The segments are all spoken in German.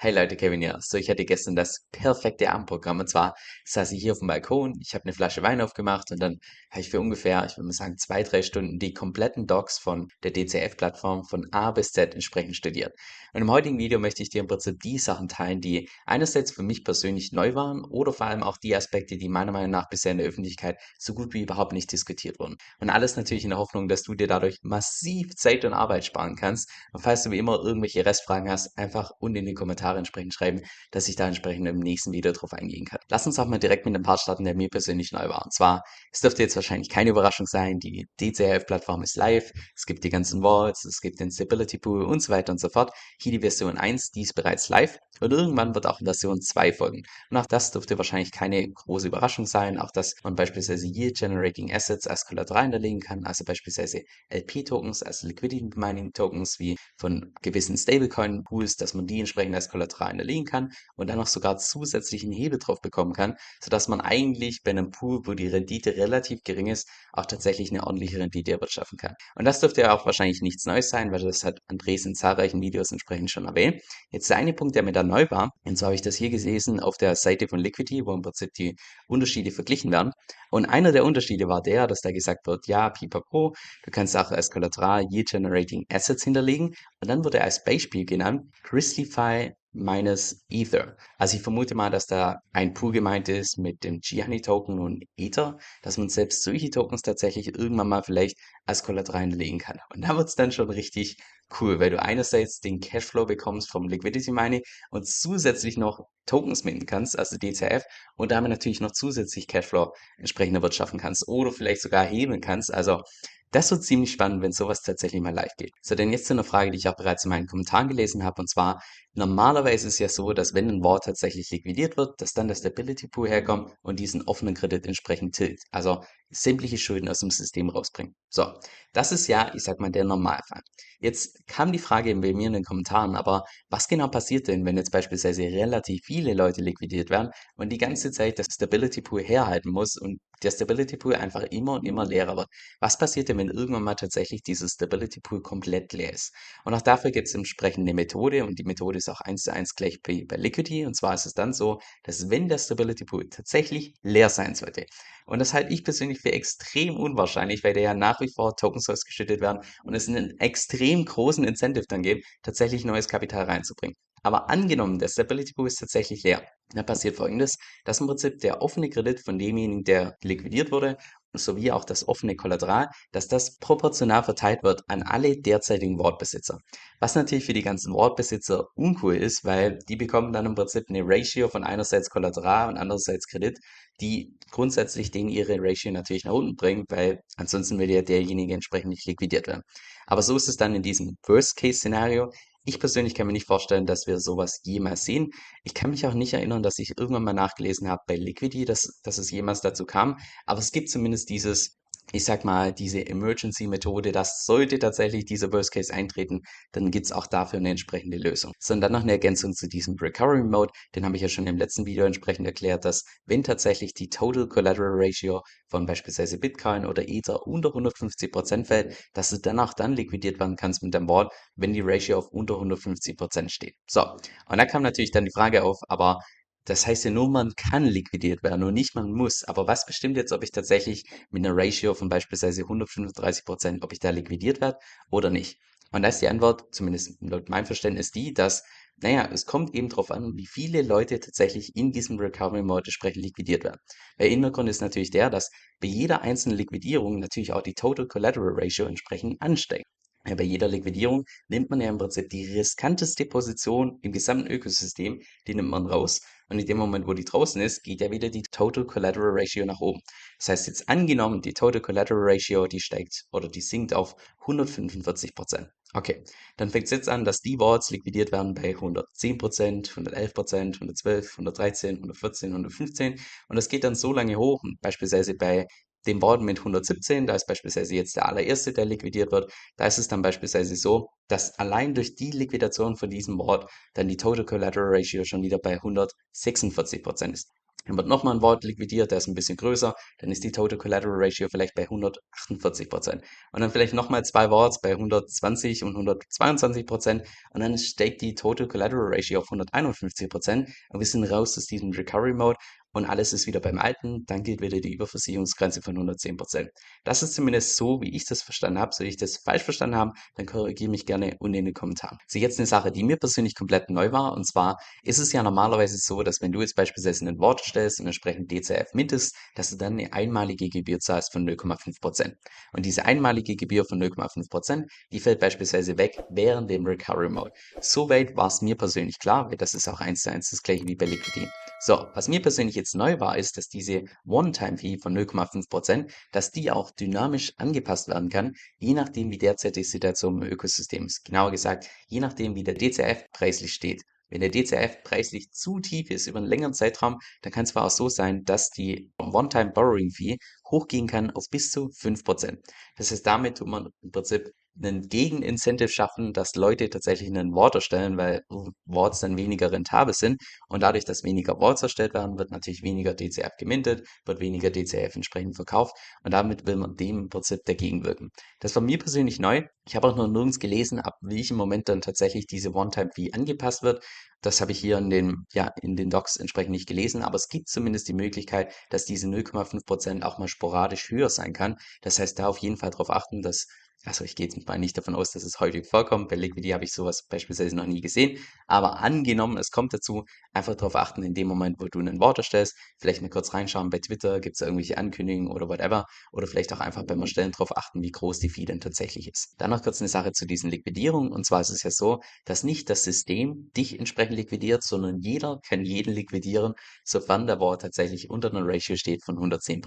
Hey Leute, Kevin hier. So, ich hatte gestern das perfekte Abendprogramm. Und zwar saß ich hier auf dem Balkon, ich habe eine Flasche Wein aufgemacht und dann habe ich für ungefähr, ich würde mal sagen, zwei, drei Stunden die kompletten Docs von der DCF-Plattform von A bis Z entsprechend studiert. Und im heutigen Video möchte ich dir im Prinzip die Sachen teilen, die einerseits für mich persönlich neu waren oder vor allem auch die Aspekte, die meiner Meinung nach bisher in der Öffentlichkeit so gut wie überhaupt nicht diskutiert wurden. Und alles natürlich in der Hoffnung, dass du dir dadurch massiv Zeit und Arbeit sparen kannst. Und falls du wie immer irgendwelche Restfragen hast, einfach unten in den Kommentaren Kommentare entsprechend schreiben, dass ich da entsprechend im nächsten Video drauf eingehen kann. Lass uns auch mal direkt mit einem Part starten, der mir persönlich neu war. Und zwar, es dürfte jetzt wahrscheinlich keine Überraschung sein, die DCRF-Plattform ist live, es gibt die ganzen Vaults, es gibt den Stability Pool und so weiter und so fort. Hier die Version 1, die ist bereits live und irgendwann wird auch Version 2 folgen. Und auch das dürfte wahrscheinlich keine große Überraschung sein, auch dass man beispielsweise Yield Generating Assets als Kollateral hinterlegen kann, also beispielsweise LP-Tokens, also Liquidity Mining Tokens wie von gewissen Stablecoin Pools, dass man die entsprechend als Kollateral hinterlegen kann und dann noch sogar zusätzlichen Hebel drauf bekommen kann, sodass man eigentlich bei einem Pool, wo die Rendite relativ gering ist, auch tatsächlich eine ordentliche Rendite erwirtschaften kann. Und das dürfte ja auch wahrscheinlich nichts Neues sein, weil das hat Andres in zahlreichen Videos entsprechend schon erwähnt. Jetzt der eine Punkt, der mir da neu war, und so habe ich das hier gelesen auf der Seite von Liquidity, wo im Prinzip die Unterschiede verglichen werden. Und einer der Unterschiede war der, dass da gesagt wird, ja, pipapo, du kannst auch als Kollateral Yield Generating Assets hinterlegen. Und dann wurde als Beispiel genannt Grizzlyfy minus Ether. Also ich vermute mal, dass da ein Pool gemeint ist mit dem Gianni Token und Ether, dass man selbst solche Tokens tatsächlich irgendwann mal vielleicht als Kollateral hinterlegen kann. Und da wird es dann schon richtig cool, weil du einerseits den Cashflow bekommst vom Liquidity Mining und zusätzlich noch Tokens minden kannst, also DCF, und damit natürlich noch zusätzlich Cashflow entsprechend erwirtschaften kannst oder vielleicht sogar heben kannst. Also das wird ziemlich spannend, wenn sowas tatsächlich mal live geht. So, denn jetzt zu einer Frage, die ich auch bereits in meinen Kommentaren gelesen habe, und zwar, normalerweise ist es ja so, dass wenn ein Wort tatsächlich liquidiert wird, dass dann der Stability Pool herkommt und diesen offenen Kredit entsprechend tilt. Also sämtliche Schulden aus dem System rausbringen. So, das ist ja, ich sag mal, der Normalfall. Jetzt kam die Frage bei mir in den Kommentaren, aber was genau passiert denn, wenn jetzt beispielsweise relativ viele Leute liquidiert werden und die ganze Zeit das Stability Pool herhalten muss und der Stability Pool einfach immer und immer leerer wird? Was passiert denn, wenn irgendwann mal tatsächlich dieses Stability Pool komplett leer ist? Und auch dafür gibt es entsprechend eine Methode und die Methode ist auch eins zu eins gleich bei, bei Liquidity und zwar ist es dann so, dass wenn der Stability Pool tatsächlich leer sein sollte, und das halte ich persönlich für extrem unwahrscheinlich, weil da ja nach wie vor Tokens ausgeschüttet werden und es einen extrem großen Incentive dann gibt, tatsächlich neues Kapital reinzubringen. Aber angenommen, der Stability Pool ist tatsächlich leer, dann passiert folgendes, dass im Prinzip der offene Kredit von demjenigen, der liquidiert wurde, sowie auch das offene Kollateral, dass das proportional verteilt wird an alle derzeitigen Wortbesitzer. Was natürlich für die ganzen Wortbesitzer uncool ist, weil die bekommen dann im Prinzip eine Ratio von einerseits Kollateral und andererseits Kredit, die grundsätzlich den ihre Ratio natürlich nach unten bringt, weil ansonsten würde ja derjenige entsprechend nicht liquidiert werden. Aber so ist es dann in diesem Worst-Case-Szenario. Ich persönlich kann mir nicht vorstellen, dass wir sowas jemals sehen. Ich kann mich auch nicht erinnern, dass ich irgendwann mal nachgelesen habe bei Liquidity, dass, dass es jemals dazu kam. Aber es gibt zumindest dieses ich sag mal, diese Emergency-Methode, das sollte tatsächlich dieser Worst Case eintreten, dann gibt's auch dafür eine entsprechende Lösung. So, und dann noch eine Ergänzung zu diesem Recovery Mode, den habe ich ja schon im letzten Video entsprechend erklärt, dass wenn tatsächlich die Total Collateral Ratio von beispielsweise Bitcoin oder Ether unter 150% fällt, dass du danach dann liquidiert werden kannst mit deinem Board, wenn die Ratio auf unter 150% steht. So, und da kam natürlich dann die Frage auf, aber das heißt ja nur, man kann liquidiert werden und nicht man muss. Aber was bestimmt jetzt, ob ich tatsächlich mit einer Ratio von beispielsweise 135 Prozent, ob ich da liquidiert werde oder nicht? Und da ist die Antwort, zumindest laut meinem Verständnis, die, dass, naja, es kommt eben darauf an, wie viele Leute tatsächlich in diesem Recovery Mode entsprechend liquidiert werden. Der Hintergrund ist natürlich der, dass bei jeder einzelnen Liquidierung natürlich auch die Total Collateral Ratio entsprechend ansteigt. Ja, bei jeder Liquidierung nimmt man ja im Prinzip die riskanteste Position im gesamten Ökosystem, die nimmt man raus. Und in dem Moment, wo die draußen ist, geht ja wieder die Total Collateral Ratio nach oben. Das heißt, jetzt angenommen, die Total Collateral Ratio, die steigt oder die sinkt auf 145 Prozent. Okay, dann fängt es jetzt an, dass die Vaults liquidiert werden bei 110 Prozent, 111 Prozent, 112, 113, 114, 115 und das geht dann so lange hoch, beispielsweise bei dem Board mit 117, da ist beispielsweise jetzt der allererste, der liquidiert wird, da ist es dann beispielsweise so, dass allein durch die Liquidation von diesem Board dann die Total Collateral Ratio schon wieder bei 146% ist. Dann wird nochmal ein Wort liquidiert, der ist ein bisschen größer, dann ist die Total Collateral Ratio vielleicht bei 148% Und dann vielleicht nochmal zwei Worts bei 120 und 122% und dann steigt die Total Collateral Ratio auf 151% und wir sind raus aus diesem Recovery Mode und alles ist wieder beim Alten, dann gilt wieder die Überversicherungsgrenze von 110%. Das ist zumindest so, wie ich das verstanden habe. Soll ich das falsch verstanden haben, dann korrigiere mich gerne unten in den Kommentaren. So, jetzt eine Sache, die mir persönlich komplett neu war, und zwar ist es ja normalerweise so, dass wenn du jetzt beispielsweise ein Wort stellst und entsprechend DCF mintest, dass du dann eine einmalige Gebühr zahlst von 0,5%. Und diese einmalige Gebühr von 0,5%, die fällt beispielsweise weg während dem Recovery Mode. Soweit war es mir persönlich klar, weil das ist auch eins zu eins das gleiche wie bei Liquidity. So, was mir persönlich jetzt neu war, ist, dass diese One-Time-Fee von 0,5%, dass die auch dynamisch angepasst werden kann, je nachdem, wie derzeit die Situation im Ökosystem ist. Genauer gesagt, je nachdem, wie der DCF preislich steht. Wenn der DCF preislich zu tief ist über einen längeren Zeitraum, dann kann es zwar auch so sein, dass die One-Time Borrowing Fee hochgehen kann auf bis zu 5%. Das heißt, damit tut man im Prinzip einen Gegenincentive schaffen, dass Leute tatsächlich einen Wort erstellen, weil Worts dann weniger rentabel sind. Und dadurch, dass weniger Worts erstellt werden, wird natürlich weniger DCF gemintet, wird weniger DCF entsprechend verkauft. Und damit will man dem im Prinzip dagegen wirken. Das war mir persönlich neu. Ich habe auch noch nirgends gelesen, ab welchem Moment dann tatsächlich diese One-Time-Fee angepasst wird. Das habe ich hier in den, ja, in den Docs entsprechend nicht gelesen, aber es gibt zumindest die Möglichkeit, dass diese 0,5% auch mal sporadisch höher sein kann. Das heißt, da auf jeden Fall darauf achten, dass also ich gehe jetzt mal nicht davon aus, dass es häufig vorkommt. Bei Liquidity habe ich sowas beispielsweise noch nie gesehen. Aber angenommen, es kommt dazu, einfach darauf achten, in dem Moment, wo du ein Wort erstellst, vielleicht mal kurz reinschauen bei Twitter, gibt es irgendwelche Ankündigungen oder whatever. Oder vielleicht auch einfach beim Erstellen darauf achten, wie groß die Fee denn tatsächlich ist. Dann noch kurz eine Sache zu diesen Liquidierungen. Und zwar ist es ja so, dass nicht das System dich entsprechend liquidiert, sondern jeder kann jeden liquidieren, sofern der Wort tatsächlich unter einer Ratio steht von 110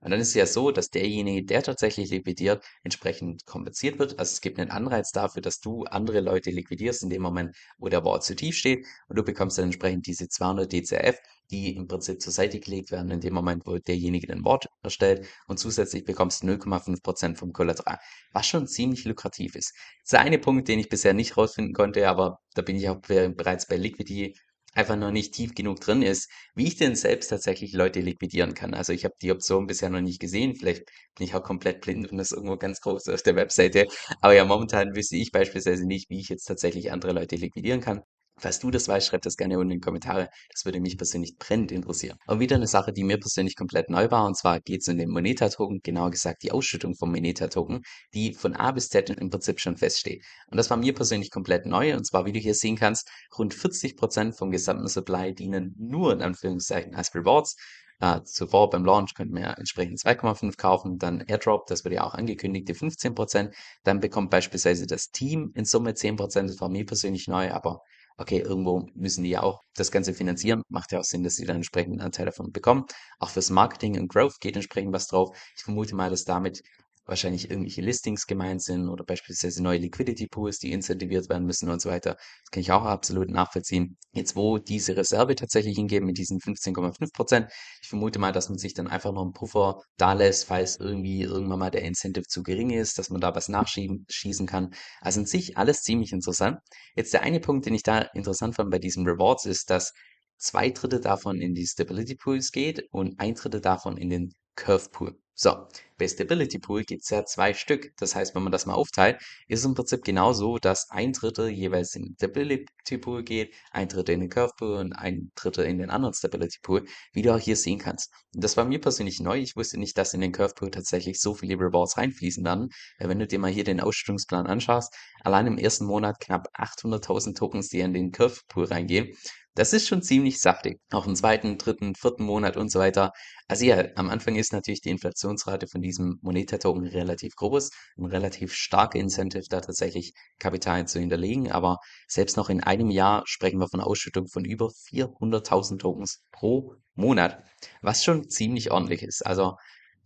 und dann ist es ja so, dass derjenige, der tatsächlich liquidiert, entsprechend kompensiert wird. Also es gibt einen Anreiz dafür, dass du andere Leute liquidierst in dem Moment, wo der Wort zu tief steht und du bekommst dann entsprechend diese 200 DCF, die im Prinzip zur Seite gelegt werden in dem Moment, wo derjenige den Wort erstellt und zusätzlich bekommst du 0,5% vom Kollateral, was schon ziemlich lukrativ ist. Das ist der eine Punkt, den ich bisher nicht rausfinden konnte, aber da bin ich auch bereits bei Liquidity einfach noch nicht tief genug drin ist, wie ich denn selbst tatsächlich Leute liquidieren kann. Also ich habe die Option bisher noch nicht gesehen. Vielleicht bin ich auch komplett blind und das irgendwo ganz groß auf der Webseite. Aber ja, momentan wüsste ich beispielsweise nicht, wie ich jetzt tatsächlich andere Leute liquidieren kann. Falls du das weißt, schreib das gerne unten in die Kommentare. Das würde mich persönlich brennend interessieren. Und wieder eine Sache, die mir persönlich komplett neu war. Und zwar geht es um den Moneta-Token, genauer gesagt die Ausschüttung vom Moneta-Token, die von A bis Z im Prinzip schon feststeht. Und das war mir persönlich komplett neu. Und zwar, wie du hier sehen kannst, rund 40% vom gesamten Supply dienen nur in Anführungszeichen als Rewards. Uh, zuvor beim Launch könnten wir entsprechend 2,5 kaufen, dann Airdrop, das wird ja auch angekündigt, die 15%. Dann bekommt beispielsweise das Team in Summe 10%, das war mir persönlich neu, aber okay, irgendwo müssen die ja auch das Ganze finanzieren. Macht ja auch Sinn, dass sie dann entsprechend einen Anteil davon bekommen. Auch fürs Marketing und Growth geht entsprechend was drauf. Ich vermute mal, dass damit wahrscheinlich irgendwelche Listings gemeint sind oder beispielsweise neue Liquidity Pools, die incentiviert werden müssen und so weiter. Das kann ich auch absolut nachvollziehen. Jetzt, wo diese Reserve tatsächlich hingeben mit diesen 15,5 Prozent, ich vermute mal, dass man sich dann einfach noch einen Puffer da lässt, falls irgendwie irgendwann mal der Incentive zu gering ist, dass man da was nachschießen kann. Also in sich alles ziemlich interessant. Jetzt der eine Punkt, den ich da interessant fand bei diesen Rewards ist, dass zwei Drittel davon in die Stability Pools geht und ein Drittel davon in den Curve Pool. So, bei Stability Pool gibt es ja zwei Stück. Das heißt, wenn man das mal aufteilt, ist es im Prinzip genauso, dass ein Drittel jeweils in den Stability Pool geht, ein Drittel in den Curve Pool und ein Drittel in den anderen Stability Pool, wie du auch hier sehen kannst. Das war mir persönlich neu. Ich wusste nicht, dass in den Curve Pool tatsächlich so viele Rewards reinfließen werden. Wenn du dir mal hier den Ausschüttungsplan anschaust, allein im ersten Monat knapp 800.000 Tokens, die in den Curve Pool reingehen. Das ist schon ziemlich saftig. Auch im zweiten, dritten, vierten Monat und so weiter. Also ja, am Anfang ist natürlich die Inflationsrate von diesem Moneta-Token relativ groß. Ein relativ starker Incentive, da tatsächlich Kapital zu hinterlegen. Aber selbst noch in einem Jahr sprechen wir von Ausschüttung von über 400.000 Tokens pro Monat. Was schon ziemlich ordentlich ist. Also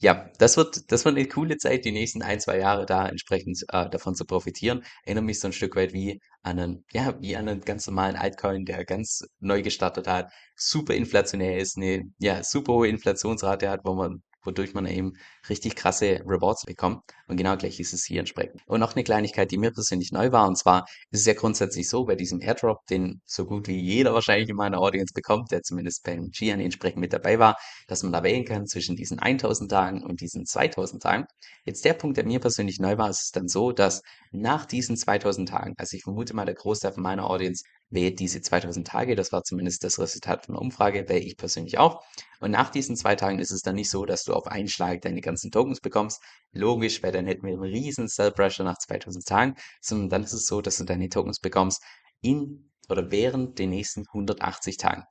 ja, das wird, das wird eine coole Zeit, die nächsten ein, zwei Jahre da entsprechend äh, davon zu profitieren. Erinnere mich so ein Stück weit wie an einen, ja, wie an einen ganz normalen Altcoin, der ganz neu gestartet hat, super inflationär ist, eine ja, super hohe Inflationsrate hat, wo man wodurch man eben richtig krasse Rewards bekommt. Und genau gleich ist es hier entsprechend. Und noch eine Kleinigkeit, die mir persönlich neu war, und zwar ist es ja grundsätzlich so, bei diesem Airdrop, den so gut wie jeder wahrscheinlich in meiner Audience bekommt, der zumindest beim Gian entsprechend mit dabei war, dass man da wählen kann zwischen diesen 1000 Tagen und diesen 2000 Tagen. Jetzt der Punkt, der mir persönlich neu war, ist es dann so, dass nach diesen 2000 Tagen, also ich vermute mal, der Großteil von meiner Audience wählt diese 2000 Tage, das war zumindest das Resultat von der Umfrage, wähle ich persönlich auch. Und nach diesen zwei Tagen ist es dann nicht so, dass du auf einen Schlag deine ganzen Tokens bekommst. Logisch, weil dann hätten wir einen riesen Sell Pressure nach 2000 Tagen, sondern dann ist es so, dass du deine Tokens bekommst in oder während den nächsten 180 Tagen.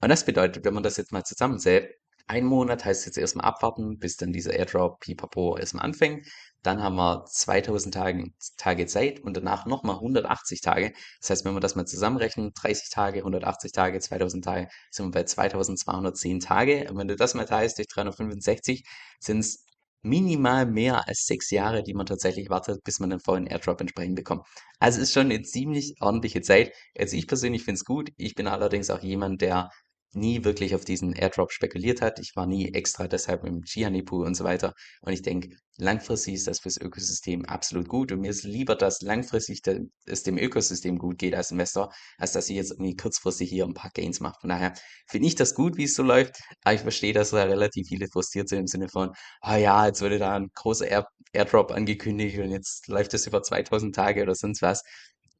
Und das bedeutet, wenn man das jetzt mal zusammenzählt, ein Monat heißt jetzt erstmal abwarten, bis dann dieser Airdrop Pipapo erstmal anfängt. Dann haben wir 2000 Tage, Tage Zeit und danach nochmal 180 Tage. Das heißt, wenn wir das mal zusammenrechnen, 30 Tage, 180 Tage, 2000 Tage, sind wir bei 2210 Tage. Und wenn du das mal teilst durch 365, sind es minimal mehr als sechs Jahre, die man tatsächlich wartet, bis man den vollen Airdrop entsprechend bekommt. Also ist schon eine ziemlich ordentliche Zeit. Also ich persönlich finde es gut. Ich bin allerdings auch jemand, der nie wirklich auf diesen Airdrop spekuliert hat. Ich war nie extra deshalb im Gianipu und so weiter. Und ich denke, langfristig ist das fürs Ökosystem absolut gut. Und mir ist lieber, dass langfristig es dem Ökosystem gut geht als Investor, als dass ich jetzt irgendwie kurzfristig hier ein paar Gains mache. Von daher finde ich das gut, wie es so läuft. Aber ich verstehe, dass da relativ viele frustriert sind im Sinne von, ah oh ja, jetzt wurde da ein großer Air Airdrop angekündigt und jetzt läuft es über 2000 Tage oder sonst was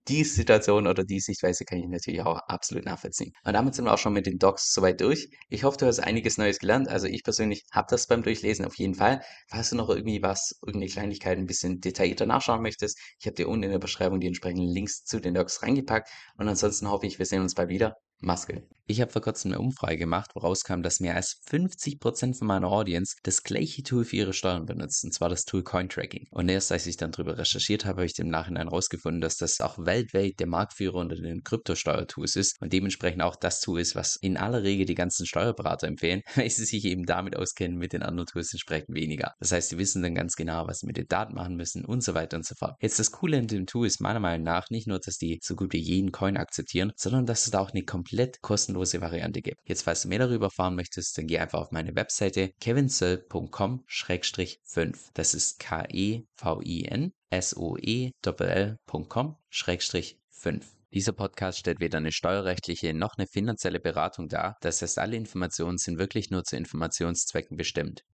die Situation oder die Sichtweise kann ich natürlich auch absolut nachvollziehen. Und damit sind wir auch schon mit den Docs soweit durch. Ich hoffe, du hast einiges Neues gelernt. Also ich persönlich habe das beim Durchlesen auf jeden Fall. Falls du noch irgendwie was, irgendeine Kleinigkeit ein bisschen detaillierter nachschauen möchtest, ich habe dir unten in der Beschreibung die entsprechenden Links zu den Docs reingepackt. Und ansonsten hoffe ich, wir sehen uns bald wieder. Maske. Ich habe vor kurzem eine Umfrage gemacht, woraus kam, dass mehr als 50% von meiner Audience das gleiche Tool für ihre Steuern benutzt, und zwar das Tool Cointracking. Und erst als ich dann darüber recherchiert habe, habe ich im Nachhinein herausgefunden, dass das auch weltweit der Marktführer unter den Kryptosteuertools ist und dementsprechend auch das Tool ist, was in aller Regel die ganzen Steuerberater empfehlen, weil sie sich eben damit auskennen, mit den anderen Tools entsprechend weniger. Das heißt, sie wissen dann ganz genau, was sie mit den Daten machen müssen und so weiter und so fort. Jetzt das Coole an dem Tool ist meiner Meinung nach nicht nur, dass die so gut wie jeden Coin akzeptieren, sondern dass es da auch eine komplett kostenlose Variante gibt. Jetzt, falls du mehr darüber erfahren möchtest, dann geh einfach auf meine Webseite kevinsoe.com-5. Das ist K-E-V-I-N S-O-E-L.com-5. Dieser Podcast stellt weder eine steuerrechtliche noch eine finanzielle Beratung dar. Das heißt, alle Informationen sind wirklich nur zu Informationszwecken bestimmt.